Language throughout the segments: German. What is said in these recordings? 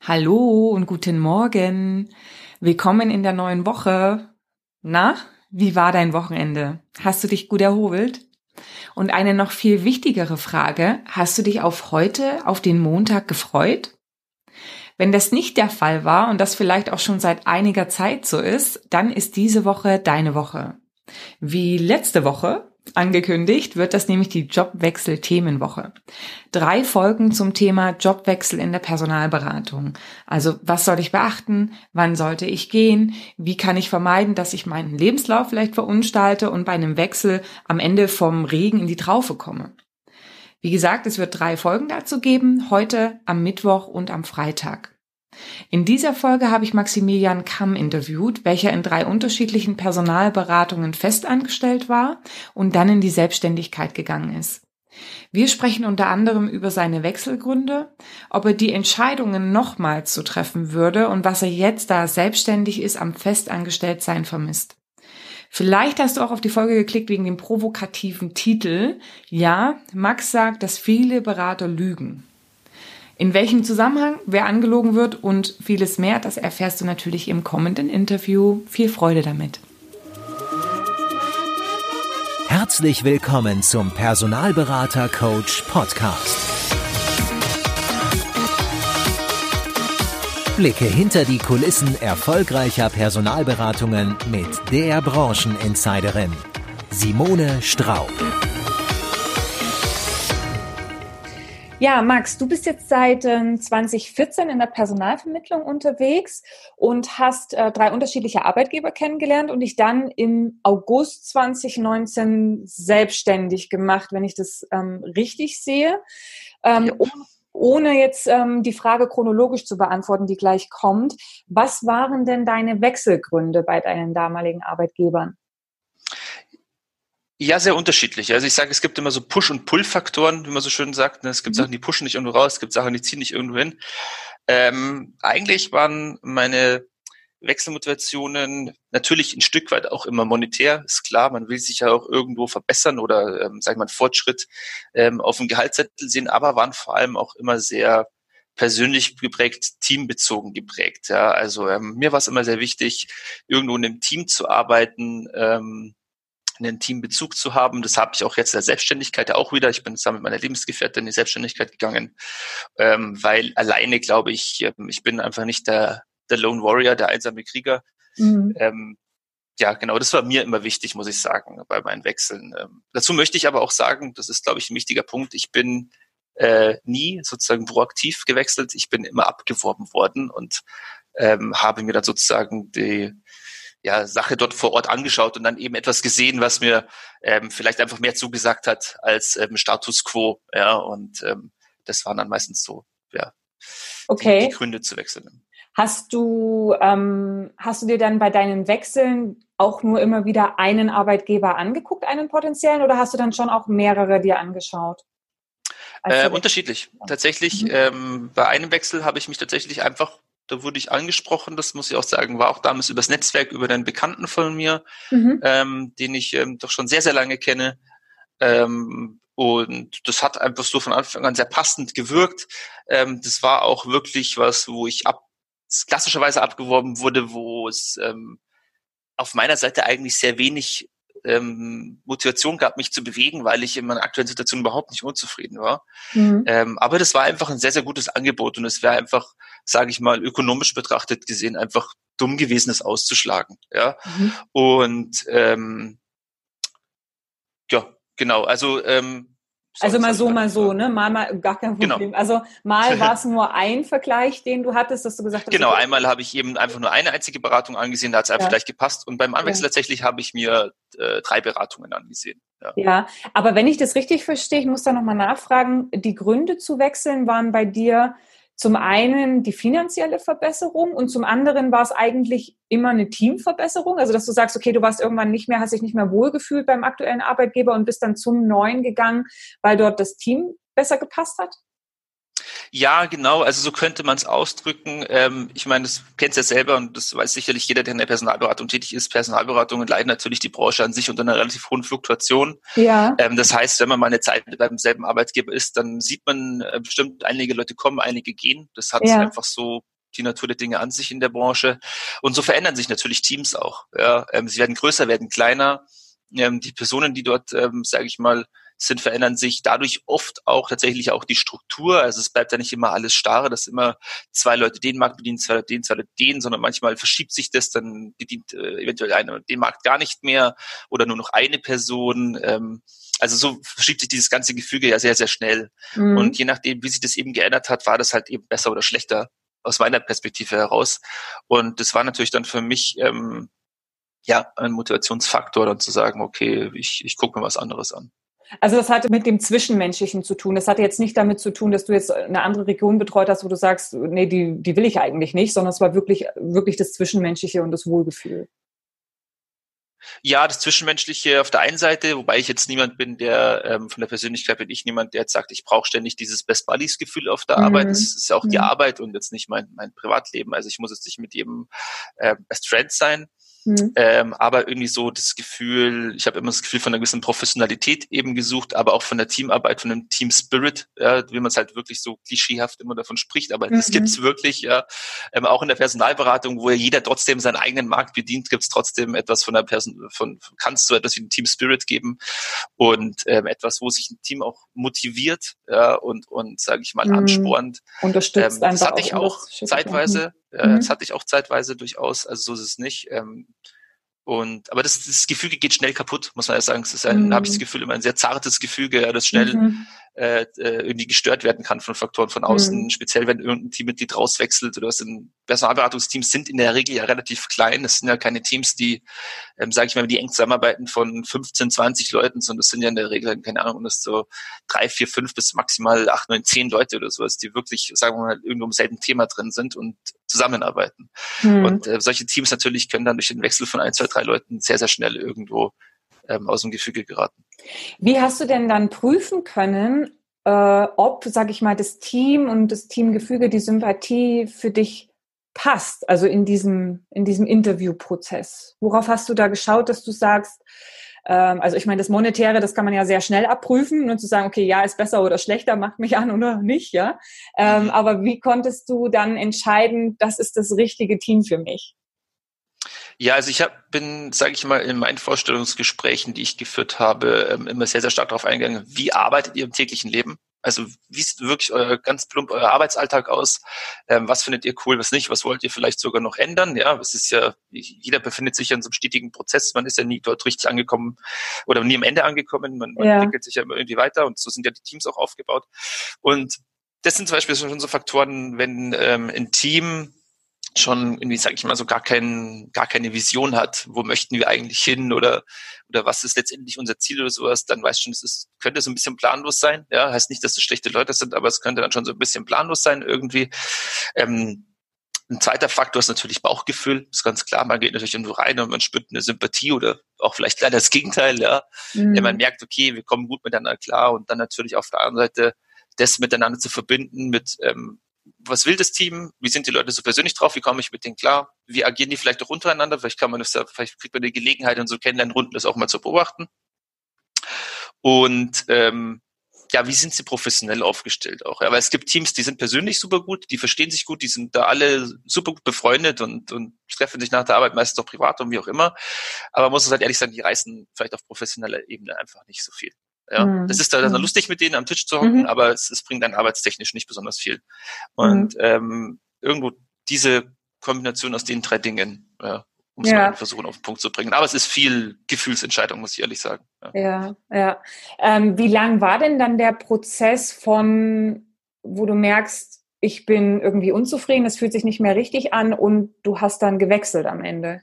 Hallo und guten Morgen. Willkommen in der neuen Woche. Na, wie war dein Wochenende? Hast du dich gut erholt? Und eine noch viel wichtigere Frage, hast du dich auf heute, auf den Montag gefreut? Wenn das nicht der Fall war und das vielleicht auch schon seit einiger Zeit so ist, dann ist diese Woche deine Woche. Wie letzte Woche angekündigt, wird das nämlich die Jobwechsel-Themenwoche. Drei Folgen zum Thema Jobwechsel in der Personalberatung. Also was soll ich beachten? Wann sollte ich gehen? Wie kann ich vermeiden, dass ich meinen Lebenslauf vielleicht verunstalte und bei einem Wechsel am Ende vom Regen in die Traufe komme? Wie gesagt, es wird drei Folgen dazu geben, heute am Mittwoch und am Freitag. In dieser Folge habe ich Maximilian Kamm interviewt, welcher in drei unterschiedlichen Personalberatungen festangestellt war und dann in die Selbstständigkeit gegangen ist. Wir sprechen unter anderem über seine Wechselgründe, ob er die Entscheidungen nochmals zu treffen würde und was er jetzt, da er selbstständig ist, am Festangestelltsein vermisst. Vielleicht hast du auch auf die Folge geklickt wegen dem provokativen Titel. Ja, Max sagt, dass viele Berater lügen. In welchem Zusammenhang, wer angelogen wird und vieles mehr, das erfährst du natürlich im kommenden Interview. Viel Freude damit. Herzlich willkommen zum Personalberater Coach Podcast. Blicke hinter die Kulissen erfolgreicher Personalberatungen mit der Brancheninsiderin Simone Straub. Ja, Max, du bist jetzt seit äh, 2014 in der Personalvermittlung unterwegs und hast äh, drei unterschiedliche Arbeitgeber kennengelernt und dich dann im August 2019 selbstständig gemacht, wenn ich das ähm, richtig sehe. Ähm, ja. um, ohne jetzt ähm, die Frage chronologisch zu beantworten, die gleich kommt, was waren denn deine Wechselgründe bei deinen damaligen Arbeitgebern? Ja, sehr unterschiedlich. Also ich sage, es gibt immer so Push- und Pull-Faktoren, wie man so schön sagt. Ne? Es gibt mhm. Sachen, die pushen nicht irgendwo raus, es gibt Sachen, die ziehen nicht irgendwo hin. Ähm, eigentlich waren meine Wechselmotivationen natürlich ein Stück weit auch immer monetär, ist klar. Man will sich ja auch irgendwo verbessern oder, ähm, sagen wir mal, Fortschritt ähm, auf dem Gehaltszettel sehen, aber waren vor allem auch immer sehr persönlich geprägt, teambezogen geprägt. Ja, also ähm, mir war es immer sehr wichtig, irgendwo in einem Team zu arbeiten, ähm, einen Teambezug zu haben. Das habe ich auch jetzt in der Selbstständigkeit auch wieder. Ich bin zusammen mit meiner Lebensgefährtin in die Selbstständigkeit gegangen, ähm, weil alleine glaube ich, ähm, ich bin einfach nicht der, der Lone Warrior, der einsame Krieger. Mhm. Ähm, ja, genau, das war mir immer wichtig, muss ich sagen, bei meinen Wechseln. Ähm, dazu möchte ich aber auch sagen, das ist, glaube ich, ein wichtiger Punkt. Ich bin äh, nie sozusagen proaktiv gewechselt. Ich bin immer abgeworben worden und ähm, habe mir dann sozusagen die ja, Sache dort vor Ort angeschaut und dann eben etwas gesehen, was mir ähm, vielleicht einfach mehr zugesagt hat als ähm, Status quo. Ja, und ähm, das waren dann meistens so, ja, okay. die, die Gründe zu wechseln. Hast du, ähm, hast du dir dann bei deinen Wechseln auch nur immer wieder einen Arbeitgeber angeguckt, einen potenziellen, oder hast du dann schon auch mehrere dir angeschaut? Äh, unterschiedlich. Tatsächlich, mhm. ähm, bei einem Wechsel habe ich mich tatsächlich einfach da wurde ich angesprochen, das muss ich auch sagen, war auch damals übers Netzwerk, über den Bekannten von mir, mhm. ähm, den ich ähm, doch schon sehr, sehr lange kenne. Ähm, und das hat einfach so von Anfang an sehr passend gewirkt. Ähm, das war auch wirklich was, wo ich ab, klassischerweise abgeworben wurde, wo es ähm, auf meiner Seite eigentlich sehr wenig ähm, Motivation gab, mich zu bewegen, weil ich in meiner aktuellen Situation überhaupt nicht unzufrieden war. Mhm. Ähm, aber das war einfach ein sehr, sehr gutes Angebot und es wäre einfach, sage ich mal, ökonomisch betrachtet gesehen, einfach dumm gewesen, es auszuschlagen. Ja. Mhm. Und ähm, ja, genau, also ähm, also mal so, mal so, ne? Mal, mal, gar kein genau. Problem. Genau. Also mal war es nur ein Vergleich, den du hattest, dass du gesagt hast. Genau, einmal habe ich eben einfach nur eine einzige Beratung angesehen, da hat es einfach ja. gleich gepasst. Und beim Anwechsel ja. tatsächlich habe ich mir äh, drei Beratungen angesehen. Ja. ja, aber wenn ich das richtig verstehe, ich muss da nochmal nachfragen, die Gründe zu wechseln waren bei dir zum einen die finanzielle Verbesserung und zum anderen war es eigentlich immer eine Teamverbesserung. Also, dass du sagst, okay, du warst irgendwann nicht mehr, hast dich nicht mehr wohlgefühlt beim aktuellen Arbeitgeber und bist dann zum neuen gegangen, weil dort das Team besser gepasst hat? Ja, genau. Also so könnte man es ausdrücken. Ähm, ich meine, das kennst ja selber und das weiß sicherlich jeder, der in der Personalberatung tätig ist. Personalberatungen leiden natürlich die Branche an sich unter einer relativ hohen Fluktuation. Ja. Ähm, das heißt, wenn man mal eine Zeit beim selben Arbeitgeber ist, dann sieht man äh, bestimmt, einige Leute kommen, einige gehen. Das hat Ja. einfach so die Natur der Dinge an sich in der Branche. Und so verändern sich natürlich Teams auch. Ja, ähm, sie werden größer, werden kleiner. Ähm, die Personen, die dort, ähm, sage ich mal, sind, verändern sich dadurch oft auch tatsächlich auch die Struktur. Also es bleibt ja nicht immer alles starre, dass immer zwei Leute den Markt bedienen, zwei Leute den, zwei Leute den, sondern manchmal verschiebt sich das, dann bedient äh, eventuell einer den Markt gar nicht mehr oder nur noch eine Person. Ähm, also so verschiebt sich dieses ganze Gefüge ja sehr, sehr schnell. Mhm. Und je nachdem, wie sich das eben geändert hat, war das halt eben besser oder schlechter aus meiner Perspektive heraus. Und das war natürlich dann für mich ähm, ja ein Motivationsfaktor, dann zu sagen, okay, ich, ich gucke mir was anderes an. Also das hatte mit dem Zwischenmenschlichen zu tun. Das hatte jetzt nicht damit zu tun, dass du jetzt eine andere Region betreut hast, wo du sagst, nee, die, die will ich eigentlich nicht, sondern es war wirklich, wirklich das Zwischenmenschliche und das Wohlgefühl. Ja, das Zwischenmenschliche auf der einen Seite, wobei ich jetzt niemand bin, der ähm, von der Persönlichkeit bin ich niemand, der jetzt sagt, ich brauche ständig dieses Best Buddies Gefühl auf der Mhm. Arbeit. Das ist ja auch die Mhm. Arbeit und jetzt nicht mein mein Privatleben. Also ich muss jetzt nicht mit jedem äh, Best Friend sein. Mhm. Ähm, aber irgendwie so das Gefühl, ich habe immer das Gefühl von einer gewissen Professionalität eben gesucht, aber auch von der Teamarbeit, von dem Team Spirit, ja, wie man es halt wirklich so klischeehaft immer davon spricht, aber das Mhm. gibt's wirklich, ja. Ähm, auch in der Personalberatung, wo ja jeder trotzdem seinen eigenen Markt bedient, gibt's trotzdem etwas von der Person, von kannst du etwas wie ein Team Spirit geben und ähm, etwas, wo sich ein Team auch motiviert, ja, und und sage ich mal Mhm. anspornt. Unterstützt Ähm, das hatte ich auch das zeitweise. Äh, Mhm. Das hatte ich auch zeitweise durchaus. Also so ist es nicht. Ähm, und aber das, das Gefüge geht schnell kaputt, muss man ja sagen. Es ist ein, Mhm. habe ich das Gefühl, immer ein sehr zartes Gefüge, ja, das schnell Mhm. Äh, äh, irgendwie gestört werden kann von Faktoren von außen, Mhm. speziell wenn irgendein Teammitglied rauswechselt oder was in Personalberatungsteams sind in der Regel ja relativ klein. Das sind ja keine Teams, die, ähm, sage ich mal, die eng zusammenarbeiten von 15, 20 Leuten, sondern das sind ja in der Regel, keine Ahnung, das so drei, vier, fünf bis maximal acht, neun, zehn Leute oder sowas, die wirklich, sagen wir mal, irgendwo im selben Thema drin sind und zusammenarbeiten. Mhm. Und äh, solche Teams natürlich können dann durch den Wechsel von ein, zwei, drei Leuten sehr, sehr schnell irgendwo ähm, aus dem Gefüge geraten. Wie hast du denn dann prüfen können, äh, ob, sag ich mal, das Team und das Teamgefüge, die Sympathie für dich passt, also in diesem, in diesem Interviewprozess? Worauf hast du da geschaut, dass du sagst, ähm, also ich meine, das Monetäre, das kann man ja sehr schnell abprüfen und zu sagen, okay, ja, ist besser oder schlechter, macht mich an oder nicht, ja. Ähm, aber wie konntest du dann entscheiden, das ist das richtige Team für mich? Ja, also ich hab, bin, sage ich mal, in meinen Vorstellungsgesprächen, die ich geführt habe, ähm, immer sehr, sehr stark darauf eingegangen, wie arbeitet ihr im täglichen Leben? Also wie sieht wirklich euer ganz plump euer Arbeitsalltag aus? Ähm, was findet ihr cool, was nicht? Was wollt ihr vielleicht sogar noch ändern? Ja, es ist ja, jeder befindet sich ja in so einem stetigen Prozess. Man ist ja nie dort richtig angekommen oder nie am Ende angekommen. Man, man Ja. entwickelt sich ja immer irgendwie weiter und so sind ja die Teams auch aufgebaut. Und das sind zum Beispiel schon so Faktoren, wenn ähm, ein Team schon irgendwie, sage ich mal, so gar kein, gar keine Vision hat, wo möchten wir eigentlich hin oder oder was ist letztendlich unser Ziel oder sowas, dann weißt du schon, es ist, könnte so ein bisschen planlos sein. Ja, heißt nicht, dass es schlechte Leute sind, aber es könnte dann schon so ein bisschen planlos sein irgendwie. Ähm, ein zweiter Faktor ist natürlich Bauchgefühl, ist ganz klar. Man geht natürlich irgendwo rein und man spürt eine Sympathie oder auch vielleicht leider das Gegenteil, ja. Mhm. Wenn man merkt, okay, wir kommen gut miteinander klar und dann natürlich auf der anderen Seite das miteinander zu verbinden mit, ähm, was will das Team? Wie sind die Leute so persönlich drauf? Wie komme ich mit denen klar? Wie agieren die vielleicht auch untereinander? Vielleicht kann man das vielleicht kriegt man die Gelegenheit, in so Kennenlernrunden das auch mal zu beobachten. Und ähm, ja, wie sind sie professionell aufgestellt auch? Ja, weil es gibt Teams, die sind persönlich super gut, die verstehen sich gut, die sind da alle super gut befreundet und, und treffen sich nach der Arbeit meistens auch privat und wie auch immer. Aber man muss es halt ehrlich sagen, die reißen vielleicht auf professioneller Ebene einfach nicht so viel. Ja, Mhm. das ist da dann Mhm. lustig mit denen am Tisch zu hocken, Mhm. aber es, es bringt dann arbeitstechnisch nicht besonders viel. Und ähm, irgendwo diese Kombination aus den drei Dingen, ja, um es Ja. mal versuchen auf den Punkt zu bringen. Aber es ist viel Gefühlsentscheidung, muss ich ehrlich sagen. Ja. Ja, ja. Ähm, wie lang war denn dann der Prozess von, wo du merkst, ich bin irgendwie unzufrieden, es fühlt sich nicht mehr richtig an und du hast dann gewechselt am Ende?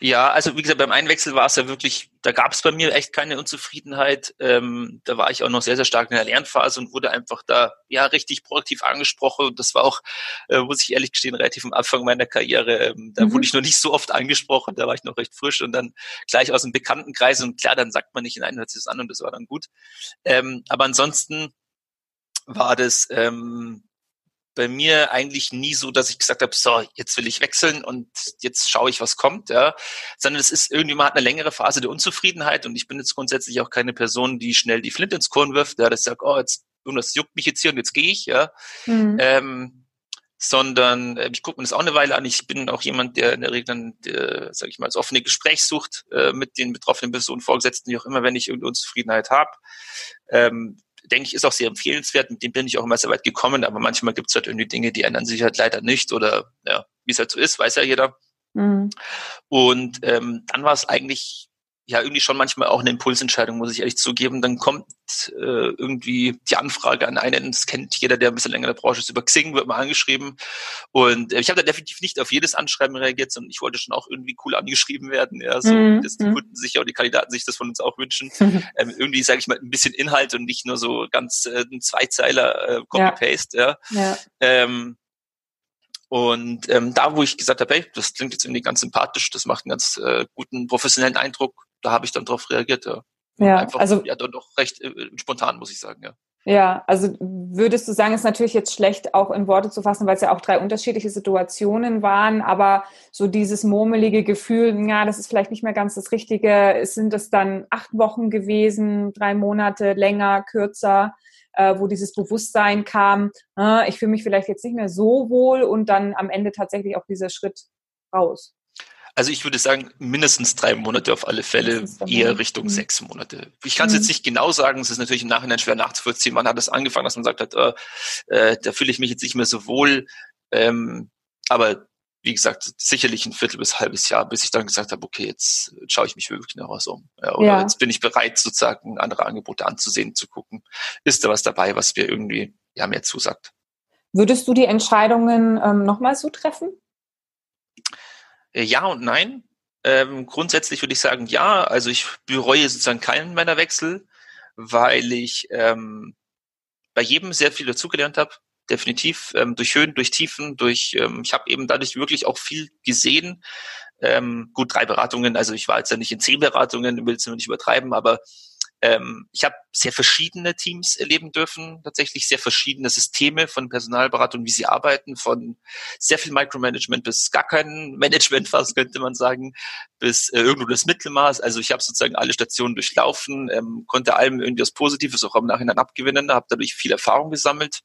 Ja, also wie gesagt, beim Einwechsel war es ja wirklich, da gab es bei mir echt keine Unzufriedenheit. Ähm, da war ich auch noch sehr, sehr stark in der Lernphase und wurde einfach da ja richtig proaktiv angesprochen. Und das war auch, äh, muss ich ehrlich gestehen, relativ am Anfang meiner Karriere. Ähm, da Mhm. wurde ich noch nicht so oft angesprochen, da war ich noch recht frisch und dann gleich aus dem Bekanntenkreis und klar, dann sagt man nicht, nein, hört sich das an und das war dann gut. Ähm, aber ansonsten war das ähm, bei mir eigentlich nie so, dass ich gesagt habe, so, jetzt will ich wechseln und jetzt schaue ich, was kommt, ja. Sondern es ist irgendwie, man hat eine längere Phase der Unzufriedenheit und ich bin jetzt grundsätzlich auch keine Person, die schnell die Flint ins Korn wirft, ja, das sagt, oh, jetzt, das juckt mich jetzt hier und jetzt gehe ich, ja. Mhm. Ähm, sondern äh, ich gucke mir das auch eine Weile an. Ich bin auch jemand, der in der Regel dann, der, sag ich mal, das offene Gespräch sucht äh, mit den betroffenen Personen, Vorgesetzten, wie auch immer, wenn ich irgendeine Unzufriedenheit habe. Ähm, denke ich, ist auch sehr empfehlenswert. Mit dem bin ich auch immer sehr weit gekommen, aber manchmal gibt es halt irgendwie Dinge, die ändern sich halt leider nicht oder ja, wie es halt so ist, weiß ja jeder. Mhm. Und ähm, dann war es eigentlich ja irgendwie schon manchmal auch eine Impulsentscheidung, muss ich ehrlich zugeben. Dann kommt äh, irgendwie die Anfrage an einen, das kennt jeder, der ein bisschen länger in der Branche ist, über Xing wird mal angeschrieben. Und äh, ich habe da definitiv nicht auf jedes Anschreiben reagiert, sondern ich wollte schon auch irgendwie cool angeschrieben werden, ja, so mhm. dass die mhm. Kunden sich und die Kandidaten sich das von uns auch wünschen. ähm, irgendwie, sage ich mal, ein bisschen Inhalt und nicht nur so ganz äh, ein Zweizeiler äh, Copy-Paste, ja. ja. ja. Ähm, und ähm, da, wo ich gesagt habe, hey, das klingt jetzt irgendwie ganz sympathisch, das macht einen ganz äh, guten professionellen Eindruck, da habe ich dann drauf reagiert. Ja, ja Einfach, also ja, doch recht äh, spontan, muss ich sagen, ja. Ja, also würdest du sagen, ist natürlich jetzt schlecht auch in Worte zu fassen, weil es ja auch drei unterschiedliche Situationen waren, aber so dieses murmelige Gefühl, ja, das ist vielleicht nicht mehr ganz das Richtige. Sind es dann acht Wochen gewesen, drei Monate, länger, kürzer? äh, wo dieses Bewusstsein kam, äh, ich fühle mich vielleicht jetzt nicht mehr so wohl und dann am Ende tatsächlich auch dieser Schritt raus. Also ich würde sagen, mindestens drei Monate auf alle Fälle, eher Richtung mhm. sechs Monate. Ich kann es mhm. jetzt nicht genau sagen, es ist natürlich im Nachhinein schwer nachzuvollziehen. Wann hat es angefangen, dass man sagt hat, äh, äh, da fühle ich mich jetzt nicht mehr so wohl. Ähm, aber wie gesagt, sicherlich ein Viertel bis ein halbes Jahr, bis ich dann gesagt habe, okay, jetzt schaue ich mich wirklich noch was um. Ja, oder ja. jetzt bin ich bereit, sozusagen andere Angebote anzusehen, zu gucken. Ist da was dabei, was mir irgendwie ja mehr zusagt? Würdest du die Entscheidungen ähm, nochmal so treffen? Äh, ja und nein. Ähm, grundsätzlich würde ich sagen, ja. Also ich bereue sozusagen keinen meiner Wechsel, weil ich ähm, bei jedem sehr viel dazugelernt habe definitiv ähm, durch Höhen, durch Tiefen, durch ähm, ich habe eben dadurch wirklich auch viel gesehen. Ähm, gut, drei Beratungen, also ich war jetzt ja nicht in zehn Beratungen, will es nicht übertreiben, aber ähm, ich habe sehr verschiedene Teams erleben dürfen, tatsächlich sehr verschiedene Systeme von Personalberatung, wie sie arbeiten, von sehr viel Micromanagement bis gar kein Management fast, könnte man sagen, bis äh, irgendwo das Mittelmaß. Also ich habe sozusagen alle Stationen durchlaufen, ähm, konnte allem irgendwie was Positives auch im Nachhinein abgewinnen, habe dadurch viel Erfahrung gesammelt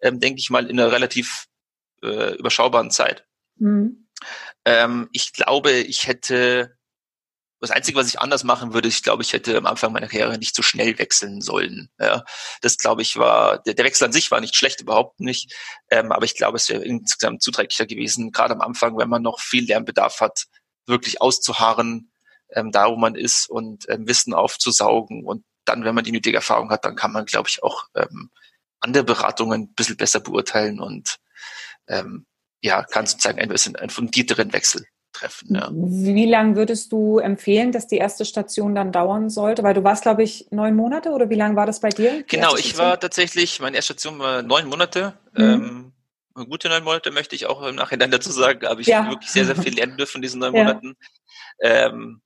ähm, denke ich mal, in einer relativ äh, überschaubaren Zeit. Mhm. Ähm, ich glaube, ich hätte, das Einzige, was ich anders machen würde, ich glaube, ich hätte am Anfang meiner Karriere nicht so schnell wechseln sollen. Ja, das glaube ich war, der, der Wechsel an sich war nicht schlecht, überhaupt nicht. Ähm, aber ich glaube, es wäre insgesamt zuträglicher gewesen, gerade am Anfang, wenn man noch viel Lernbedarf hat, wirklich auszuharren, ähm, da wo man ist und ähm, Wissen aufzusaugen. Und dann, wenn man die nötige Erfahrung hat, dann kann man, glaube ich, auch ähm, andere Beratungen ein bisschen besser beurteilen und ähm, ja, kann sozusagen ein bisschen einen fundierteren Wechsel treffen. Ja. Wie lange würdest du empfehlen, dass die erste Station dann dauern sollte? Weil du warst, glaube ich, neun Monate oder wie lange war das bei dir? Genau, ich war tatsächlich, meine erste Station war neun Monate. Mhm. Ähm, gute neun Monate möchte ich auch im Nachhinein dazu sagen, aber ich ja. wirklich sehr, sehr viel lernen dürfen in diesen neun ja. Monaten. Ähm,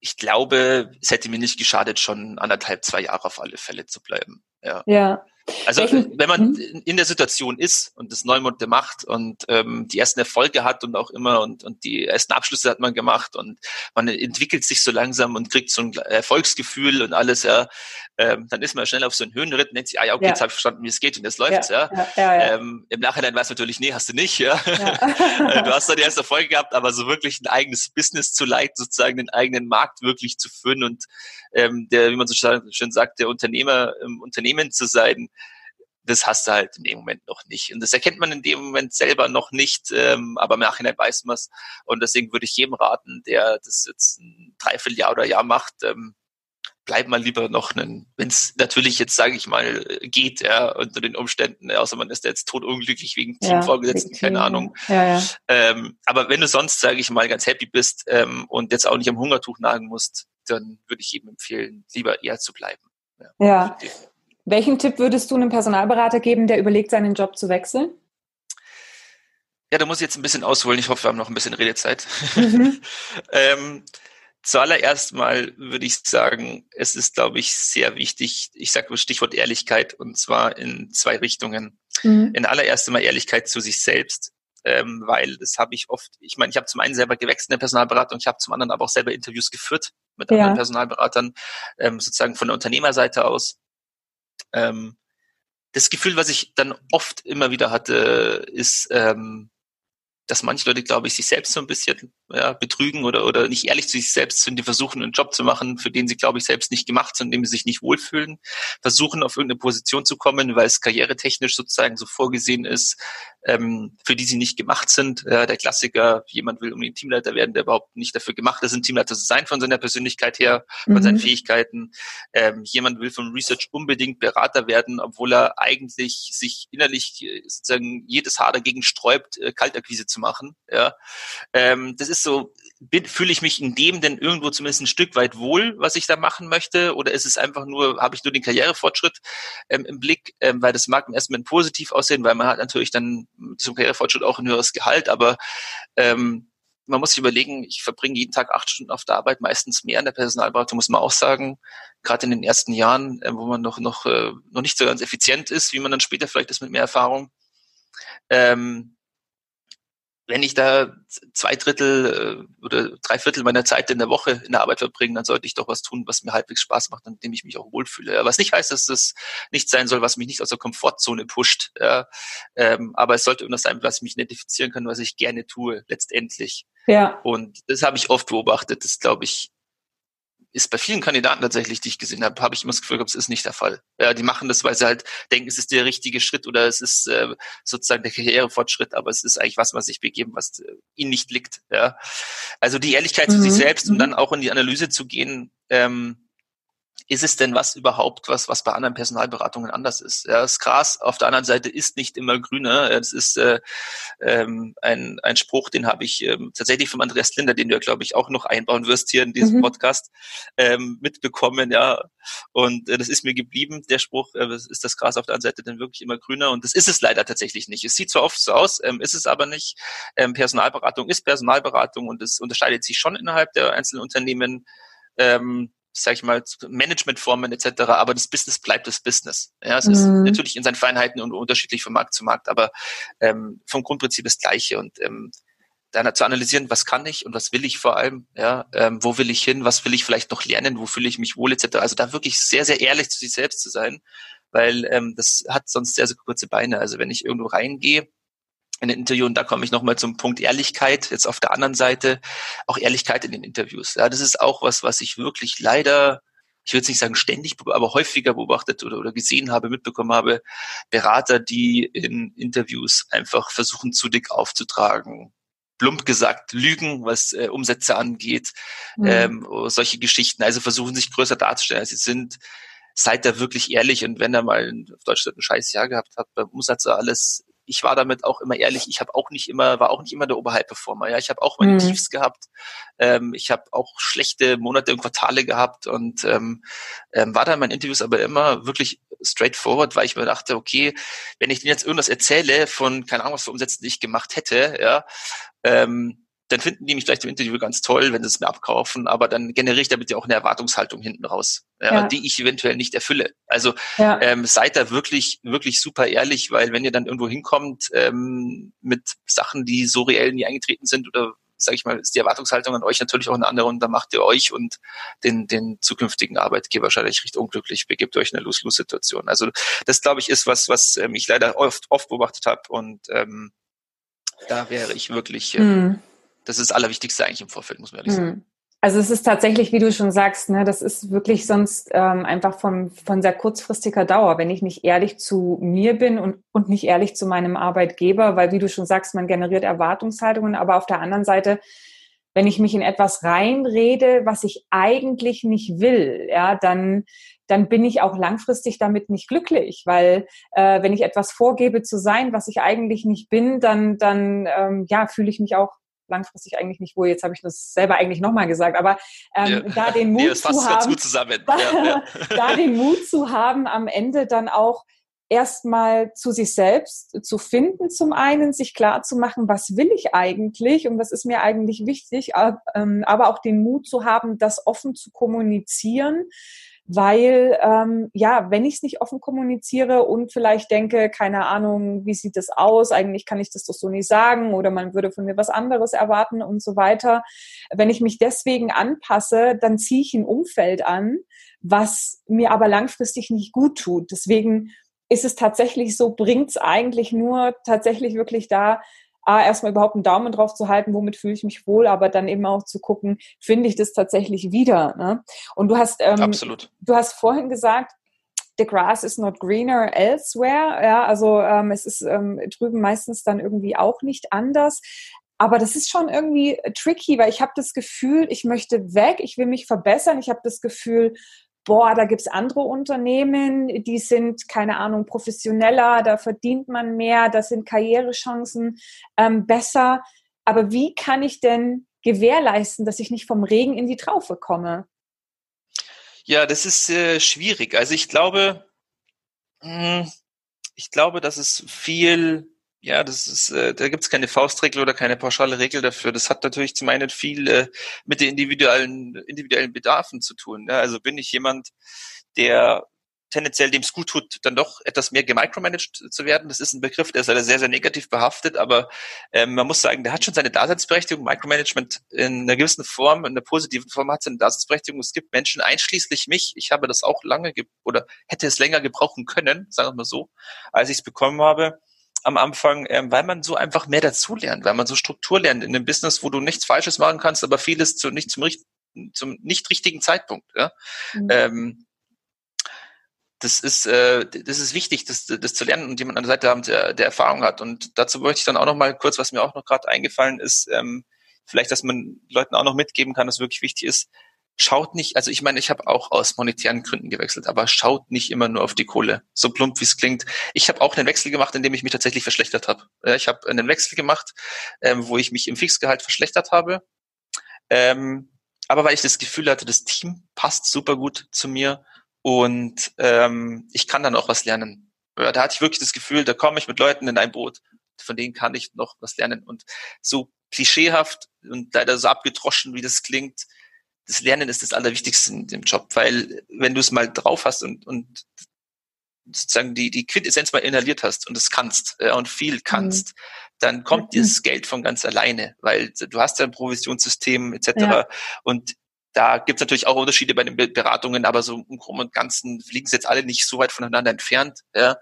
ich glaube, es hätte mir nicht geschadet, schon anderthalb, zwei Jahre auf alle Fälle zu bleiben. Ja. ja. Also Welchen? wenn man hm? in der Situation ist und das neun Monate macht und ähm, die ersten Erfolge hat und auch immer und, und die ersten Abschlüsse hat man gemacht und man entwickelt sich so langsam und kriegt so ein Erfolgsgefühl und alles, ja, ähm, dann ist man schnell auf so einen Höhenritt und denkt sich, ah ja, okay, ja. jetzt habe ich verstanden, wie es geht und jetzt läuft's, ja. ja. ja ähm, Im Nachhinein weiß natürlich, nee, hast du nicht, ja. Äh, du hast da die erste Erfolge gehabt, aber so wirklich ein eigenes Business zu leiten, sozusagen den eigenen Markt wirklich zu führen und ähm, der, wie man so schön sagt, der Unternehmer im Unternehmen zu sein, das hast du halt in dem Moment noch nicht. Und das erkennt man in dem Moment selber noch nicht, ähm, aber im Nachhinein weiß man es. Und deswegen würde ich jedem raten, der das jetzt ein Dreivierteljahr oder Jahr macht, ähm, bleib mal lieber noch einen, wenn es natürlich jetzt, sage ich mal, geht, ja, unter den Umständen, außer man ist jetzt totunglücklich wegen Teamvorgesetzten, ja, keine Ahnung. Ja, ja. Ähm, aber wenn du sonst, sage ich mal, ganz happy bist ähm, und jetzt auch nicht am Hungertuch nagen musst, dann würde ich jedem empfehlen, lieber eher zu bleiben. Ja. ja. Welchen Tipp würdest du einem Personalberater geben, der überlegt, seinen Job zu wechseln? Ja, da muss ich jetzt ein bisschen ausholen. Ich hoffe, wir haben noch ein bisschen Redezeit. Mhm. ähm, Zuallererst mal würde ich sagen, es ist, glaube ich, sehr wichtig, ich sage Stichwort Ehrlichkeit, und zwar in zwei Richtungen. Mhm. In allererster Mal Ehrlichkeit zu sich selbst, ähm, weil das habe ich oft, ich meine, ich habe zum einen selber gewechselt in der Personalberatung, ich habe zum anderen aber auch selber Interviews geführt mit ja. anderen Personalberatern, ähm, sozusagen von der Unternehmerseite aus. Ähm, das Gefühl, was ich dann oft immer wieder hatte, ist, ähm, dass manche Leute, glaube ich, sich selbst so ein bisschen ja, betrügen oder, oder nicht ehrlich zu sich selbst sind, die versuchen, einen Job zu machen, für den sie, glaube ich, selbst nicht gemacht sind, in dem sie sich nicht wohlfühlen, versuchen, auf irgendeine Position zu kommen, weil es karrieretechnisch sozusagen so vorgesehen ist, ähm, für die sie nicht gemacht sind. Ja, der Klassiker, jemand will unbedingt Teamleiter werden, der überhaupt nicht dafür gemacht ist, ein Teamleiter zu sein von seiner Persönlichkeit her, von mhm. seinen Fähigkeiten. Ähm, jemand will vom Research unbedingt Berater werden, obwohl er eigentlich sich innerlich äh, sozusagen jedes Haar dagegen sträubt, äh, Kaltakquise zu machen. Ja, ähm, das ist so, fühle ich mich in dem denn irgendwo zumindest ein Stück weit wohl, was ich da machen möchte, oder ist es einfach nur, habe ich nur den Karrierefortschritt ähm, im Blick, ähm, weil das mag im ersten Moment positiv aussehen, weil man hat natürlich dann zum Karrierefortschritt auch ein höheres Gehalt, aber ähm, man muss sich überlegen, ich verbringe jeden Tag acht Stunden auf der Arbeit, meistens mehr in der Personalberatung, muss man auch sagen. Gerade in den ersten Jahren, äh, wo man noch noch äh, noch nicht so ganz effizient ist, wie man dann später vielleicht ist mit mehr Erfahrung. Ähm, wenn ich da zwei Drittel äh, oder drei Viertel meiner Zeit in der Woche in der Arbeit verbringe, dann sollte ich doch was tun, was mir halbwegs Spaß macht, an dem ich mich auch wohlfühle. Was nicht heißt, dass das nicht sein soll, was mich nicht aus der Komfortzone pusht. Ja. Ähm, aber es sollte irgendwas sein, was ich mich identifizieren kann, was ich gerne tue, letztendlich. Ja. Und das habe ich oft beobachtet. Das glaube ich ist bei vielen Kandidaten tatsächlich, die ich gesehen habe, habe ich immer das Gefühl gehabt, es ist nicht der Fall. Ja, die machen das, weil sie halt denken, es ist der richtige Schritt oder es ist äh, sozusagen der Karrierefortschritt, aber es ist eigentlich was, was sich begeben, was äh, ihnen nicht liegt. Ja. Also die Ehrlichkeit mhm. zu sich mhm. selbst und mhm. dann auch in die Analyse zu gehen, ähm, ist es denn was überhaupt, was, was bei anderen Personalberatungen anders ist? Ja, das Gras auf der anderen Seite ist nicht immer grüner. Das ist äh, ähm, ein, ein Spruch, den habe ich ähm, tatsächlich vom Andreas Linder, den du ja, glaube ich, auch noch einbauen wirst hier in diesem mhm. Podcast, ähm, mitbekommen, ja. Und äh, das ist mir geblieben, der Spruch, äh, ist das Gras auf der anderen Seite denn wirklich immer grüner? Und das ist es leider tatsächlich nicht. Es sieht zwar oft so aus, ähm, ist es aber nicht. Ähm, Personalberatung ist Personalberatung und es unterscheidet sich schon innerhalb der einzelnen Unternehmen. Ähm, sag ich mal, Managementformen etc., aber das Business bleibt das Business. Ja, es mhm. ist natürlich in seinen Feinheiten und unterschiedlich von Markt zu Markt, aber ähm, vom Grundprinzip das Gleiche und ähm, dann zu analysieren, was kann ich und was will ich vor allem, ja, ähm, wo will ich hin, was will ich vielleicht noch lernen, wo fühle ich mich wohl etc. Also da wirklich sehr, sehr ehrlich zu sich selbst zu sein, weil ähm, das hat sonst sehr, sehr kurze Beine. Also wenn ich irgendwo reingehe, in den Interview und da komme ich nochmal zum Punkt Ehrlichkeit. Jetzt auf der anderen Seite auch Ehrlichkeit in den Interviews. Ja, das ist auch was, was ich wirklich leider, ich würde nicht sagen ständig, aber häufiger beobachtet oder, oder gesehen habe, mitbekommen habe. Berater, die in Interviews einfach versuchen, zu dick aufzutragen. Plump gesagt, lügen, was äh, Umsätze angeht, mhm. ähm, solche Geschichten. Also versuchen sich größer darzustellen, als sie sind seid da wirklich ehrlich und wenn er mal in Deutschland ein scheiß Jahr gehabt hat beim Umsatz alles ich war damit auch immer ehrlich, ich habe auch nicht immer, war auch nicht immer der Oberhalb-Performer. Ja, ich habe auch meine mhm. Tiefs gehabt. Ähm, ich habe auch schlechte Monate und Quartale gehabt und ähm, ähm, war da in meinen Interviews aber immer wirklich straightforward, weil ich mir dachte, okay, wenn ich denen jetzt irgendwas erzähle von, keine Ahnung, was für Umsätze ich gemacht hätte, ja, ähm, dann finden die mich vielleicht im Interview ganz toll, wenn sie es mir abkaufen, aber dann generiere ich damit ja auch eine Erwartungshaltung hinten raus, ja, ja. die ich eventuell nicht erfülle. Also ja. ähm, seid da wirklich, wirklich super ehrlich, weil wenn ihr dann irgendwo hinkommt ähm, mit Sachen, die so reell nie eingetreten sind oder sage ich mal, ist die Erwartungshaltung an euch natürlich auch eine andere und dann macht ihr euch und den, den zukünftigen Arbeitgeber wahrscheinlich recht unglücklich, begebt euch in eine Lose-Lose-Situation. Also das, glaube ich, ist was, was ähm, ich leider oft, oft beobachtet habe und ähm, da wäre ich wirklich ähm, mm das ist das Allerwichtigste eigentlich im Vorfeld, muss man ehrlich sagen. Hm. Also es ist tatsächlich, wie du schon sagst, ne, das ist wirklich sonst ähm, einfach von, von sehr kurzfristiger Dauer, wenn ich nicht ehrlich zu mir bin und, und nicht ehrlich zu meinem Arbeitgeber, weil wie du schon sagst, man generiert Erwartungshaltungen, aber auf der anderen Seite, wenn ich mich in etwas reinrede, was ich eigentlich nicht will, ja, dann dann bin ich auch langfristig damit nicht glücklich, weil äh, wenn ich etwas vorgebe zu sein, was ich eigentlich nicht bin, dann dann ähm, ja fühle ich mich auch langfristig eigentlich nicht wohl. Jetzt habe ich das selber eigentlich nochmal gesagt, aber ähm, ja. da den Mut nee, zu haben, da, ja, ja. da den Mut zu haben, am Ende dann auch erstmal zu sich selbst zu finden, zum einen, sich klar zu machen, was will ich eigentlich und was ist mir eigentlich wichtig, ähm, aber auch den Mut zu haben, das offen zu kommunizieren, weil ähm, ja, wenn ich es nicht offen kommuniziere und vielleicht denke, keine Ahnung, wie sieht das aus, eigentlich kann ich das doch so nicht sagen oder man würde von mir was anderes erwarten und so weiter. Wenn ich mich deswegen anpasse, dann ziehe ich ein Umfeld an, was mir aber langfristig nicht gut tut. Deswegen ist es tatsächlich so, bringt es eigentlich nur tatsächlich wirklich da, A, erstmal überhaupt einen Daumen drauf zu halten, womit fühle ich mich wohl, aber dann eben auch zu gucken, finde ich das tatsächlich wieder. Ne? Und du hast, ähm, Absolut. du hast vorhin gesagt, the grass is not greener elsewhere. Ja, also ähm, es ist ähm, drüben meistens dann irgendwie auch nicht anders. Aber das ist schon irgendwie tricky, weil ich habe das Gefühl, ich möchte weg, ich will mich verbessern. Ich habe das Gefühl, boah, da gibt's andere Unternehmen, die sind, keine Ahnung, professioneller, da verdient man mehr, da sind Karrierechancen ähm, besser. Aber wie kann ich denn gewährleisten, dass ich nicht vom Regen in die Traufe komme? Ja, das ist äh, schwierig. Also ich glaube, hm, ich glaube, dass es viel ja, das ist, äh, da gibt es keine Faustregel oder keine pauschale Regel dafür. Das hat natürlich zum einen viel äh, mit den individuellen, individuellen Bedarfen zu tun. Ja? Also bin ich jemand, der tendenziell dem es gut tut, dann doch etwas mehr gemicromanaged zu werden. Das ist ein Begriff, der ist leider sehr, sehr negativ behaftet, aber ähm, man muss sagen, der hat schon seine Daseinsberechtigung. Micromanagement in einer gewissen Form, in einer positiven Form hat seine Daseinsberechtigung. Es gibt Menschen, einschließlich mich, ich habe das auch lange oder hätte es länger gebrauchen können, sagen wir mal so, als ich es bekommen habe am Anfang, ähm, weil man so einfach mehr dazulernt, weil man so Struktur lernt in einem Business, wo du nichts Falsches machen kannst, aber vieles zu nicht zum, zum nicht richtigen Zeitpunkt. Ja? Mhm. Ähm, das ist, äh, das ist wichtig, das, das zu lernen und jemand an der Seite haben, der, der Erfahrung hat. Und dazu möchte ich dann auch noch mal kurz, was mir auch noch gerade eingefallen ist, ähm, vielleicht, dass man Leuten auch noch mitgeben kann, was wirklich wichtig ist, schaut nicht, also ich meine, ich habe auch aus monetären Gründen gewechselt, aber schaut nicht immer nur auf die Kohle, so plump wie es klingt. Ich habe auch einen Wechsel gemacht, in dem ich mich tatsächlich verschlechtert habe. Ich habe einen Wechsel gemacht, ähm, wo ich mich im Fixgehalt verschlechtert habe, ähm, aber weil ich das Gefühl hatte, das Team passt super gut zu mir und ähm, ich kann dann auch was lernen. Ja, da hatte ich wirklich das Gefühl, da komme ich mit Leuten in ein Boot, von denen kann ich noch was lernen. Und so klischeehaft und leider so abgedroschen, wie das klingt, das Lernen ist das Allerwichtigste in dem Job, weil wenn du es mal drauf hast und, und sozusagen die, die Quintessenz mal inhaliert hast und es kannst äh, und viel kannst, mhm. dann kommt mhm. das Geld von ganz alleine, weil du hast ja ein Provisionssystem etc. Ja. Und da gibt es natürlich auch Unterschiede bei den Beratungen, aber so im Großen und Ganzen fliegen sie jetzt alle nicht so weit voneinander entfernt. Ja.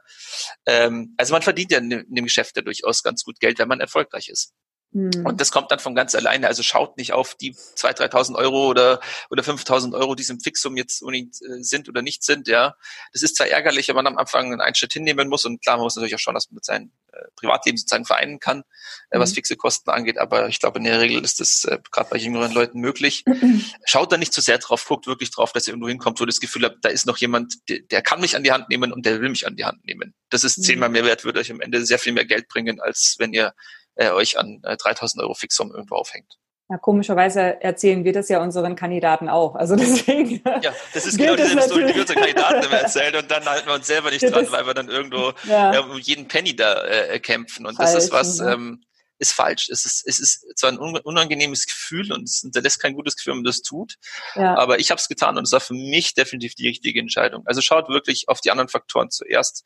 Ähm, also man verdient ja in dem Geschäft ja durchaus ganz gut Geld, wenn man erfolgreich ist. Mhm. Und das kommt dann von ganz alleine. Also schaut nicht auf die 2.000, 3.000 Euro oder, oder 5.000 Euro, die es im Fixum jetzt unbedingt äh, sind oder nicht sind. Ja, Das ist zwar ärgerlich, wenn man am Anfang einen Schritt hinnehmen muss. Und klar, man muss natürlich auch schauen, dass man mit seinem äh, Privatleben sozusagen vereinen kann, äh, was mhm. fixe Kosten angeht. Aber ich glaube, in der Regel ist das äh, gerade bei jüngeren Leuten möglich. Schaut da nicht zu sehr drauf, guckt wirklich drauf, dass ihr irgendwo hinkommt, wo ihr das Gefühl habt, da ist noch jemand, der, der kann mich an die Hand nehmen und der will mich an die Hand nehmen. Das ist zehnmal mhm. mehr wert, würde euch am Ende sehr viel mehr Geld bringen, als wenn ihr äh, euch an äh, 3000 Euro Fixum irgendwo aufhängt. Ja, komischerweise erzählen wir das ja unseren Kandidaten auch. Also deswegen. Ja, das ist genau dieselbe Story, die wir unseren Kandidaten immer erzählen und dann halten wir uns selber nicht dran, weil wir dann irgendwo ja. äh, um jeden Penny da äh, kämpfen. Und falsch, das ist was, ja. ähm, ist falsch. Es ist, es ist zwar ein unangenehmes Gefühl und es hinterlässt kein gutes Gefühl, wenn man das tut. Ja. Aber ich habe es getan und es war für mich definitiv die richtige Entscheidung. Also schaut wirklich auf die anderen Faktoren zuerst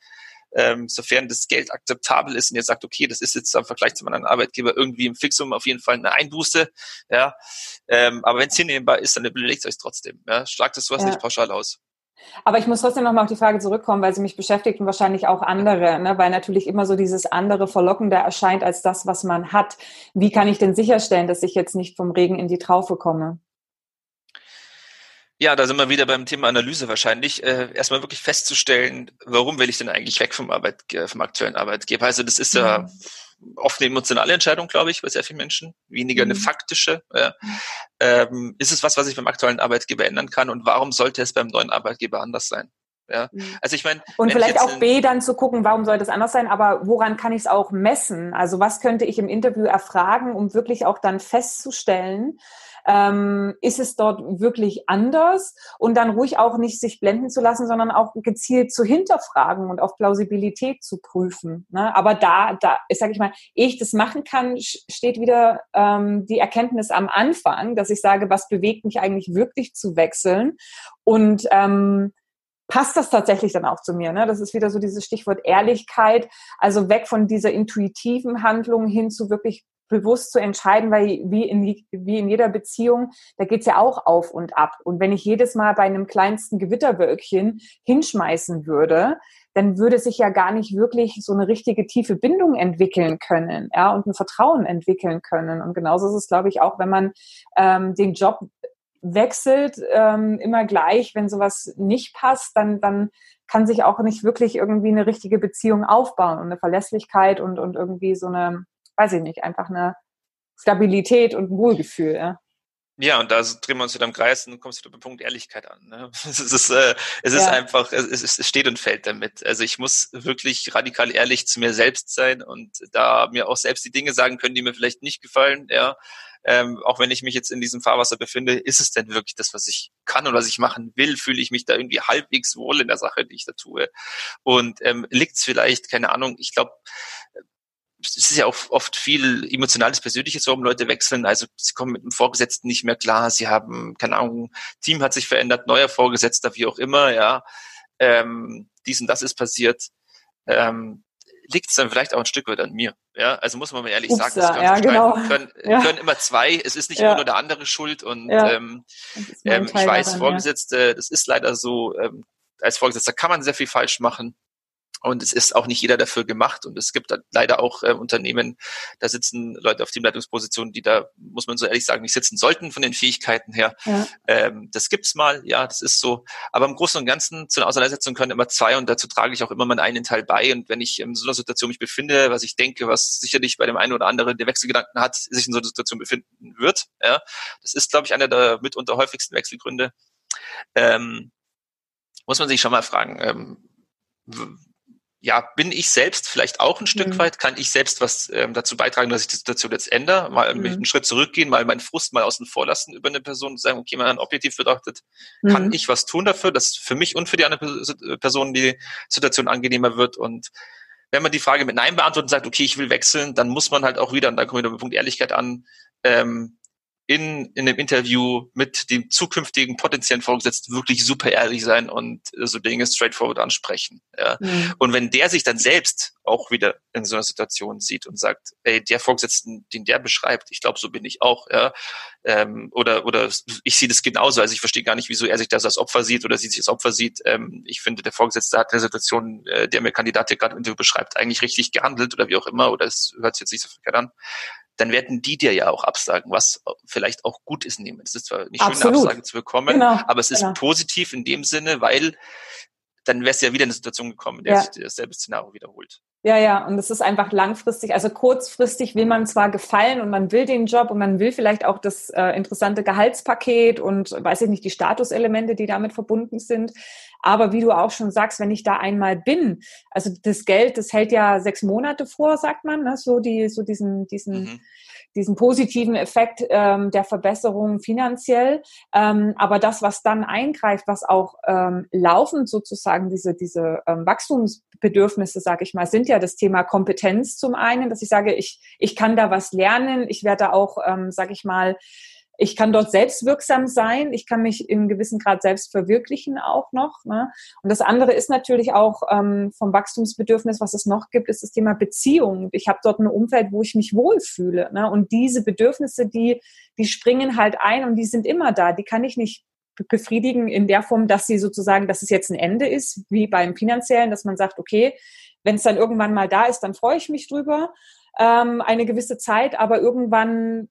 ähm, sofern das Geld akzeptabel ist und ihr sagt, okay, das ist jetzt im Vergleich zu meinem Arbeitgeber irgendwie im Fixum auf jeden Fall eine Einbuße, ja, ähm, aber wenn es hinnehmbar ist, dann überlegt euch trotzdem, ja, schlagt es sowas ja. nicht pauschal aus. Aber ich muss trotzdem nochmal auf die Frage zurückkommen, weil sie mich beschäftigt und wahrscheinlich auch andere, ne? weil natürlich immer so dieses andere verlockender erscheint als das, was man hat. Wie kann ich denn sicherstellen, dass ich jetzt nicht vom Regen in die Traufe komme? Ja, da sind wir wieder beim Thema Analyse wahrscheinlich. Äh, erstmal wirklich festzustellen, warum will ich denn eigentlich weg vom, Arbeit, vom aktuellen Arbeitgeber? Also das ist ja mhm. oft eine emotionale Entscheidung, glaube ich, bei sehr vielen Menschen, weniger mhm. eine faktische. Ja. Ähm, ist es was, was ich beim aktuellen Arbeitgeber ändern kann und warum sollte es beim neuen Arbeitgeber anders sein? Ja, mhm. also ich meine. Und vielleicht auch B dann zu gucken, warum sollte es anders sein, aber woran kann ich es auch messen? Also was könnte ich im Interview erfragen, um wirklich auch dann festzustellen, Ähm, ist es dort wirklich anders? Und dann ruhig auch nicht sich blenden zu lassen, sondern auch gezielt zu hinterfragen und auf Plausibilität zu prüfen. Ne? Aber da, da, sage ich mal, ehe ich das machen kann, steht wieder ähm, die Erkenntnis am Anfang, dass ich sage, was bewegt mich eigentlich wirklich zu wechseln? Und ähm, passt das tatsächlich dann auch zu mir. Ne? Das ist wieder so dieses Stichwort Ehrlichkeit, also weg von dieser intuitiven Handlung hin zu wirklich bewusst zu entscheiden, weil wie in, wie in jeder Beziehung, da geht's ja auch auf und ab. Und wenn ich jedes Mal bei einem kleinsten Gewitterwölkchen hinschmeißen würde, dann würde sich ja gar nicht wirklich so eine richtige tiefe Bindung entwickeln können, ja, und ein Vertrauen entwickeln können. Und genauso ist es, glaube ich, auch, wenn man ähm, den Job wechselt ähm, immer gleich, wenn sowas nicht passt, dann, dann kann sich auch nicht wirklich irgendwie eine richtige Beziehung aufbauen und eine Verlässlichkeit und, und irgendwie so eine, weiß ich nicht, einfach eine Stabilität und ein Wohlgefühl. Ja. Ja, und da drehen wir uns wieder im Kreis und kommst wieder beim Punkt Ehrlichkeit an. Ne? Es ist, äh, es ist ja. einfach, es, es steht und fällt damit. Also ich muss wirklich radikal ehrlich zu mir selbst sein und da mir auch selbst die Dinge sagen können, die mir vielleicht nicht gefallen. Ja, ähm, auch wenn ich mich jetzt in diesem Fahrwasser befinde, ist es denn wirklich das, was ich kann und was ich machen will? Fühle ich mich da irgendwie halbwegs wohl in der Sache, die ich da tue? Und ähm, liegt es vielleicht, keine Ahnung, ich glaube, es ist ja auch oft viel emotionales, persönliches, warum Leute wechseln. Also sie kommen mit dem Vorgesetzten nicht mehr klar, sie haben, keine Ahnung, Team hat sich verändert, neuer Vorgesetzter, wie auch immer, ja. Ähm, dies und das ist passiert. Ähm, liegt es dann vielleicht auch ein Stück weit an mir. Ja, also muss man mal ehrlich Upsa, sagen, das ja, genau. können, ja. können immer zwei. Es ist nicht ja. immer nur der andere schuld und ähm, ähm, ich weiß, daran, Vorgesetzte, das ist leider so. Ähm, als Vorgesetzter kann man sehr viel falsch machen. Und es ist auch nicht jeder dafür gemacht. Und es gibt leider auch äh, Unternehmen, da sitzen Leute auf Teamleitungspositionen, die da, muss man so ehrlich sagen, nicht sitzen sollten von den Fähigkeiten her. Ja. Ähm, das gibt's mal, ja, das ist so. Aber im Großen und Ganzen zu einer Auseinandersetzung können immer zwei und dazu trage ich auch immer meinen einen Teil bei. Und wenn ich in so einer Situation mich befinde, was ich denke, was sicherlich bei dem einen oder anderen, der Wechselgedanken hat, sich in so einer Situation befinden wird, ja, das ist, glaube ich, einer der mitunter häufigsten Wechselgründe, ähm, muss man sich schon mal fragen, ähm, ja, bin ich selbst vielleicht auch ein Stück mhm. weit, kann ich selbst was ähm, dazu beitragen, dass ich die Situation jetzt ändere, mal mhm. einen Schritt zurückgehen, mal meinen Frust mal außen vor lassen über eine Person und sagen, okay, mal objektiv betrachtet, mhm. kann ich was tun dafür, dass für mich und für die andere Person die Situation angenehmer wird und wenn man die Frage mit Nein beantwortet und sagt, okay, ich will wechseln, dann muss man halt auch wieder, und da kommen wir mit dem Punkt Ehrlichkeit an, ähm, in, in dem Interview mit dem zukünftigen potenziellen Vorgesetzten wirklich super ehrlich sein und so Dinge straightforward ansprechen. Ja. Mhm. Und wenn der sich dann selbst auch wieder in so einer Situation sieht und sagt, ey, der Vorgesetzten, den der beschreibt, ich glaube, so bin ich auch, ja, ähm, oder oder ich sehe das genauso, also ich verstehe gar nicht, wieso er sich das als Opfer sieht oder sie sich als Opfer sieht. Ähm, ich finde, der Vorgesetzte hat in der Situation, äh, der mir Kandidat hier gerade Interview beschreibt, eigentlich richtig gehandelt oder wie auch immer, oder es hört sich jetzt nicht so verkehrt an dann werden die dir ja auch absagen, was vielleicht auch gut ist nehmen. Es ist zwar nicht schön, eine Absage zu bekommen, genau, aber es ist genau. positiv in dem Sinne, weil dann wärst du ja wieder in eine Situation gekommen, in der ja. sich dasselbe Szenario wiederholt. Ja, ja, und es ist einfach langfristig, also kurzfristig will man zwar gefallen und man will den Job und man will vielleicht auch das äh, interessante Gehaltspaket und weiß ich nicht, die Statuselemente, die damit verbunden sind. Aber wie du auch schon sagst, wenn ich da einmal bin, also das Geld, das hält ja sechs Monate vor, sagt man, ne? so die, so diesen, diesen, mhm diesen positiven Effekt ähm, der Verbesserung finanziell. Ähm, aber das, was dann eingreift, was auch ähm, laufend sozusagen diese, diese ähm, Wachstumsbedürfnisse, sage ich mal, sind ja das Thema Kompetenz zum einen, dass ich sage, ich, ich kann da was lernen, ich werde auch, ähm, sage ich mal, ich kann dort selbstwirksam sein, ich kann mich in gewissem Grad selbst verwirklichen auch noch. Ne? Und das andere ist natürlich auch ähm, vom Wachstumsbedürfnis, was es noch gibt, ist das Thema Beziehung. Ich habe dort ein Umfeld, wo ich mich wohlfühle. Ne? Und diese Bedürfnisse, die, die springen halt ein und die sind immer da. Die kann ich nicht befriedigen in der Form, dass sie sozusagen, dass es jetzt ein Ende ist, wie beim finanziellen, dass man sagt, okay, wenn es dann irgendwann mal da ist, dann freue ich mich drüber ähm, eine gewisse Zeit, aber irgendwann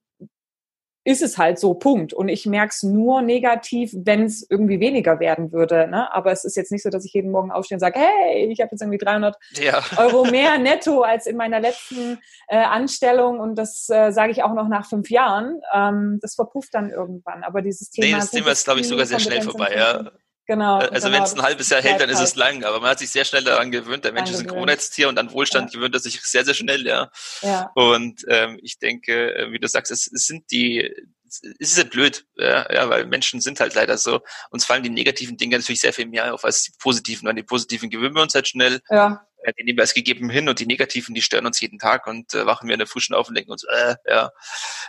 ist es halt so, Punkt. Und ich merke es nur negativ, wenn es irgendwie weniger werden würde. Ne? Aber es ist jetzt nicht so, dass ich jeden Morgen aufstehe und sage, hey, ich habe jetzt irgendwie 300 ja. Euro mehr netto als in meiner letzten äh, Anstellung. Und das äh, sage ich auch noch nach fünf Jahren. Ähm, das verpufft dann irgendwann. Aber dieses Thema... Nee, das Thema ist, glaube ich, sogar sehr schnell vorbei. Ja. Genau. Äh, also genau, wenn es ein halbes Jahr hält, dann ist es lang. Aber man hat sich sehr schnell daran gewöhnt. Der Mensch ist ein Kronheitstier und an Wohlstand ja. gewöhnt er sich sehr, sehr schnell, ja. ja. Und ähm, ich denke, äh, wie du sagst, es, es sind die ist ja blöd, ja, ja, weil Menschen sind halt leider so. Uns fallen die negativen Dinge natürlich sehr viel mehr auf als die positiven. An die positiven gewöhnen wir uns halt schnell. Ja. Die nehmen wir als gegeben hin und die negativen, die stören uns jeden Tag und äh, wachen wir in der Früh schon auf und denken uns, äh, ja.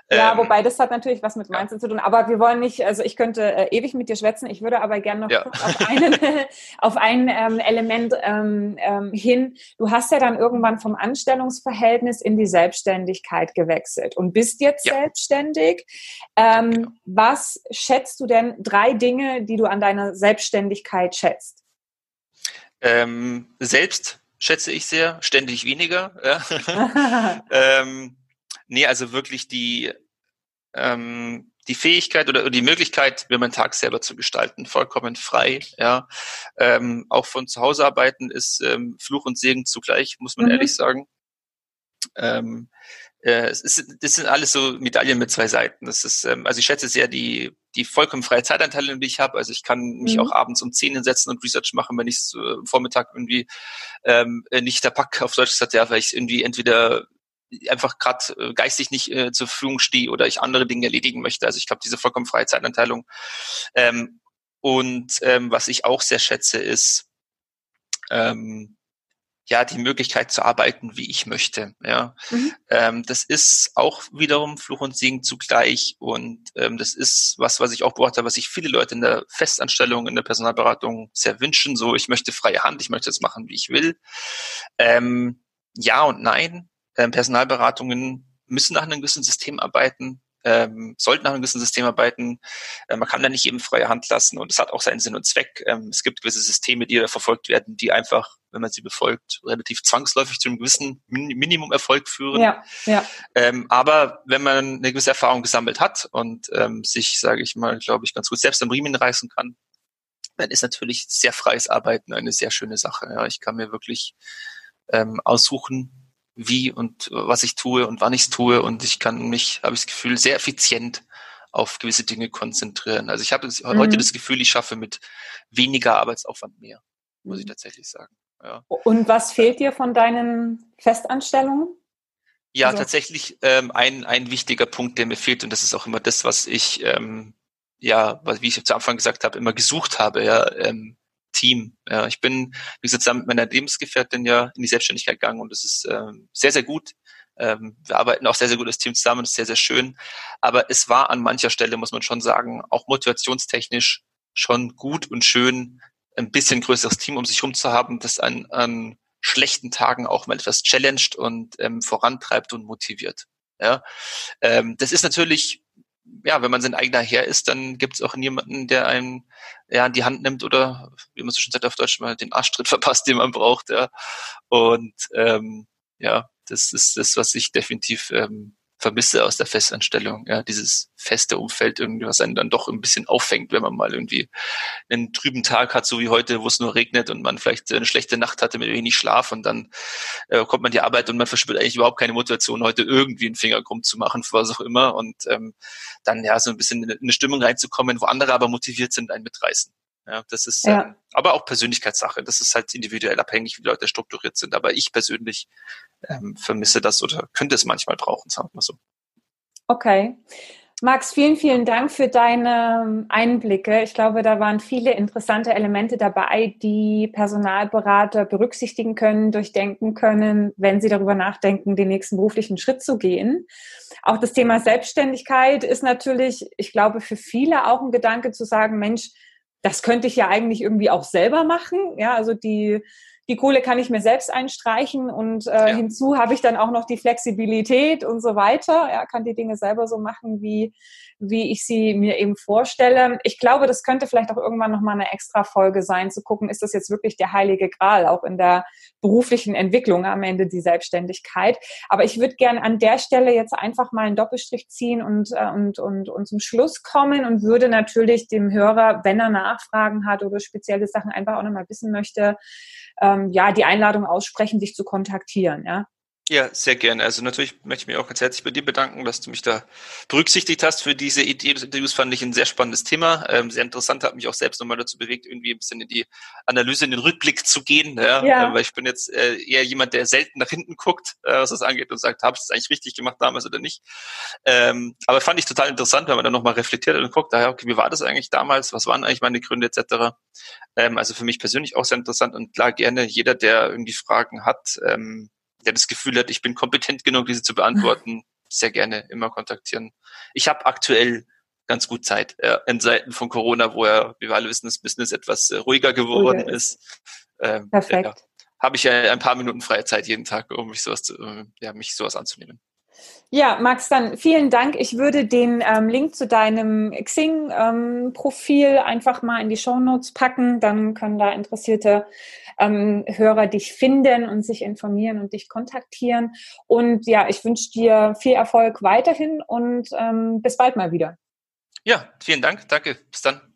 Ja, ähm, wobei das hat natürlich was mit Mindset ja. zu tun. Aber wir wollen nicht, also ich könnte äh, ewig mit dir schwätzen. Ich würde aber gerne noch ja. auf, einen, auf ein ähm, Element ähm, ähm, hin. Du hast ja dann irgendwann vom Anstellungsverhältnis in die Selbstständigkeit gewechselt und bist jetzt ja. selbstständig. Ähm, genau. Was schätzt du denn drei Dinge, die du an deiner Selbstständigkeit schätzt? Ähm, selbst schätze ich sehr, ständig weniger. Ja. ähm, nee, also wirklich die, ähm, die Fähigkeit oder die Möglichkeit, mir meinen Tag selber zu gestalten, vollkommen frei. Ja, ähm, auch von zu Hause arbeiten ist ähm, Fluch und Segen zugleich, muss man mhm. ehrlich sagen. Ähm, äh, es ist, das sind alles so Medaillen mit zwei Seiten. Das ist, ähm, also ich schätze sehr die, die vollkommen freie Zeitanteile, die ich habe. Also ich kann mich mhm. auch abends um zehn hinsetzen und Research machen, wenn ich es äh, Vormittag irgendwie ähm, äh, nicht der Pack auf Deutsch gesagt, ja, weil ich irgendwie entweder einfach gerade äh, geistig nicht äh, zur Verfügung stehe oder ich andere Dinge erledigen möchte. Also ich glaube, diese vollkommen freie Zeitanteilung. Ähm, und ähm, was ich auch sehr schätze, ist ähm, ja die Möglichkeit zu arbeiten, wie ich möchte. Ja, mhm. ähm, das ist auch wiederum Fluch und Segen zugleich und ähm, das ist was, was ich auch beobachte, was sich viele Leute in der Festanstellung, in der Personalberatung sehr wünschen. So, ich möchte freie Hand, ich möchte es machen, wie ich will. Ähm, ja und nein. Ähm, Personalberatungen müssen nach einem gewissen System arbeiten ähm, sollten nach einem gewissen System arbeiten. Äh, man kann da nicht eben freie Hand lassen und es hat auch seinen Sinn und Zweck. Ähm, es gibt gewisse Systeme, die verfolgt werden, die einfach, wenn man sie befolgt, relativ zwangsläufig zu einem gewissen Min Minimum Erfolg führen. Ja, ja. Ähm, aber wenn man eine gewisse Erfahrung gesammelt hat und ähm, sich, sage ich mal, glaube ich, ganz gut selbst am Riemen reißen kann, dann ist natürlich sehr freies Arbeiten eine sehr schöne Sache. Ja, ich kann mir wirklich ähm, aussuchen, wie und was ich tue und wann ich es tue und ich kann mich, habe ich das Gefühl, sehr effizient auf gewisse Dinge konzentrieren. Also ich habe mhm. heute das Gefühl, ich schaffe mit weniger Arbeitsaufwand mehr, muss ich mhm. tatsächlich sagen. Ja. Und was fehlt dir von deinen Festanstellungen? Ja, also. tatsächlich ähm, ein, ein wichtiger Punkt, der mir fehlt, und das ist auch immer das, was ich, ähm, ja, wie ich zu Anfang gesagt habe, immer gesucht habe, ja, ähm, Team. Ja, ich bin, wie gesagt, zusammen mit meiner Lebensgefährtin ja in die Selbstständigkeit gegangen und das ist ähm, sehr, sehr gut. Ähm, wir arbeiten auch sehr, sehr gut als Team zusammen, ist sehr, sehr schön. Aber es war an mancher Stelle, muss man schon sagen, auch motivationstechnisch schon gut und schön, ein bisschen größeres Team um sich herum zu haben, das an, an schlechten Tagen auch mal etwas challenged und ähm, vorantreibt und motiviert. Ja, ähm, das ist natürlich ja, wenn man sein eigener Herr ist, dann gibt es auch niemanden, der einen ja, an die Hand nimmt oder, wie man so schon sagt auf Deutsch, mal den Arschtritt verpasst, den man braucht. Ja. Und ähm, ja, das ist das, was ich definitiv ähm, vermisse aus der Festanstellung. Ja, dieses feste Umfeld irgendwie, was einen dann doch ein bisschen auffängt, wenn man mal irgendwie einen trüben Tag hat, so wie heute, wo es nur regnet und man vielleicht eine schlechte Nacht hatte mit wenig Schlaf und dann äh, kommt man die Arbeit und man verspürt eigentlich überhaupt keine Motivation, heute irgendwie einen Finger krumm zu machen, für was auch immer und ähm, dann ja so ein bisschen in eine Stimmung reinzukommen, wo andere aber motiviert sind, einen mitreißen. Ja, das ist ja. ähm, aber auch Persönlichkeitssache. Das ist halt individuell abhängig, wie Leute strukturiert sind. Aber ich persönlich ähm, vermisse das oder könnte es manchmal brauchen, sagen wir so. Okay. Max, vielen, vielen Dank für deine Einblicke. Ich glaube, da waren viele interessante Elemente dabei, die Personalberater berücksichtigen können, durchdenken können, wenn sie darüber nachdenken, den nächsten beruflichen Schritt zu gehen. Auch das Thema Selbstständigkeit ist natürlich, ich glaube, für viele auch ein Gedanke zu sagen, Mensch, das könnte ich ja eigentlich irgendwie auch selber machen. Ja, also die die Kohle kann ich mir selbst einstreichen und äh, ja. hinzu habe ich dann auch noch die Flexibilität und so weiter. Ja, kann die Dinge selber so machen, wie, wie ich sie mir eben vorstelle. Ich glaube, das könnte vielleicht auch irgendwann nochmal eine extra Folge sein, zu gucken, ist das jetzt wirklich der heilige Gral, auch in der beruflichen Entwicklung am Ende die Selbstständigkeit. Aber ich würde gerne an der Stelle jetzt einfach mal einen Doppelstrich ziehen und, äh, und, und, und zum Schluss kommen und würde natürlich dem Hörer, wenn er Nachfragen hat oder spezielle Sachen einfach auch nochmal wissen möchte, ähm, ja, die Einladung aussprechen, dich zu kontaktieren, ja. Ja, sehr gerne. Also natürlich möchte ich mich auch ganz herzlich bei dir bedanken, dass du mich da berücksichtigt hast für diese Idee des Interviews. Fand ich ein sehr spannendes Thema, ähm, sehr interessant, hat mich auch selbst nochmal dazu bewegt, irgendwie ein bisschen in die Analyse, in den Rückblick zu gehen. Ja, ja. Äh, weil ich bin jetzt äh, eher jemand, der selten nach hinten guckt, äh, was das angeht und sagt, habe ich das eigentlich richtig gemacht damals oder nicht. Ähm, aber fand ich total interessant, wenn man dann nochmal reflektiert und guckt, daher, okay, wie war das eigentlich damals, was waren eigentlich meine Gründe etc. Ähm, also für mich persönlich auch sehr interessant und klar gerne jeder, der irgendwie Fragen hat, ähm, der das Gefühl hat, ich bin kompetent genug, diese zu beantworten, sehr gerne immer kontaktieren. Ich habe aktuell ganz gut Zeit äh, in Seiten von Corona, wo ja, wie wir alle wissen, das Business etwas äh, ruhiger geworden oh, ist. Ähm, Perfekt. Ja, habe ich ja ein paar Minuten freie Zeit jeden Tag, um mich sowas, zu, äh, ja, mich sowas anzunehmen. Ja, Max, dann vielen Dank. Ich würde den ähm, Link zu deinem Xing-Profil ähm, einfach mal in die Show Notes packen. Dann können da interessierte ähm, Hörer dich finden und sich informieren und dich kontaktieren. Und ja, ich wünsche dir viel Erfolg weiterhin und ähm, bis bald mal wieder. Ja, vielen Dank. Danke. Bis dann.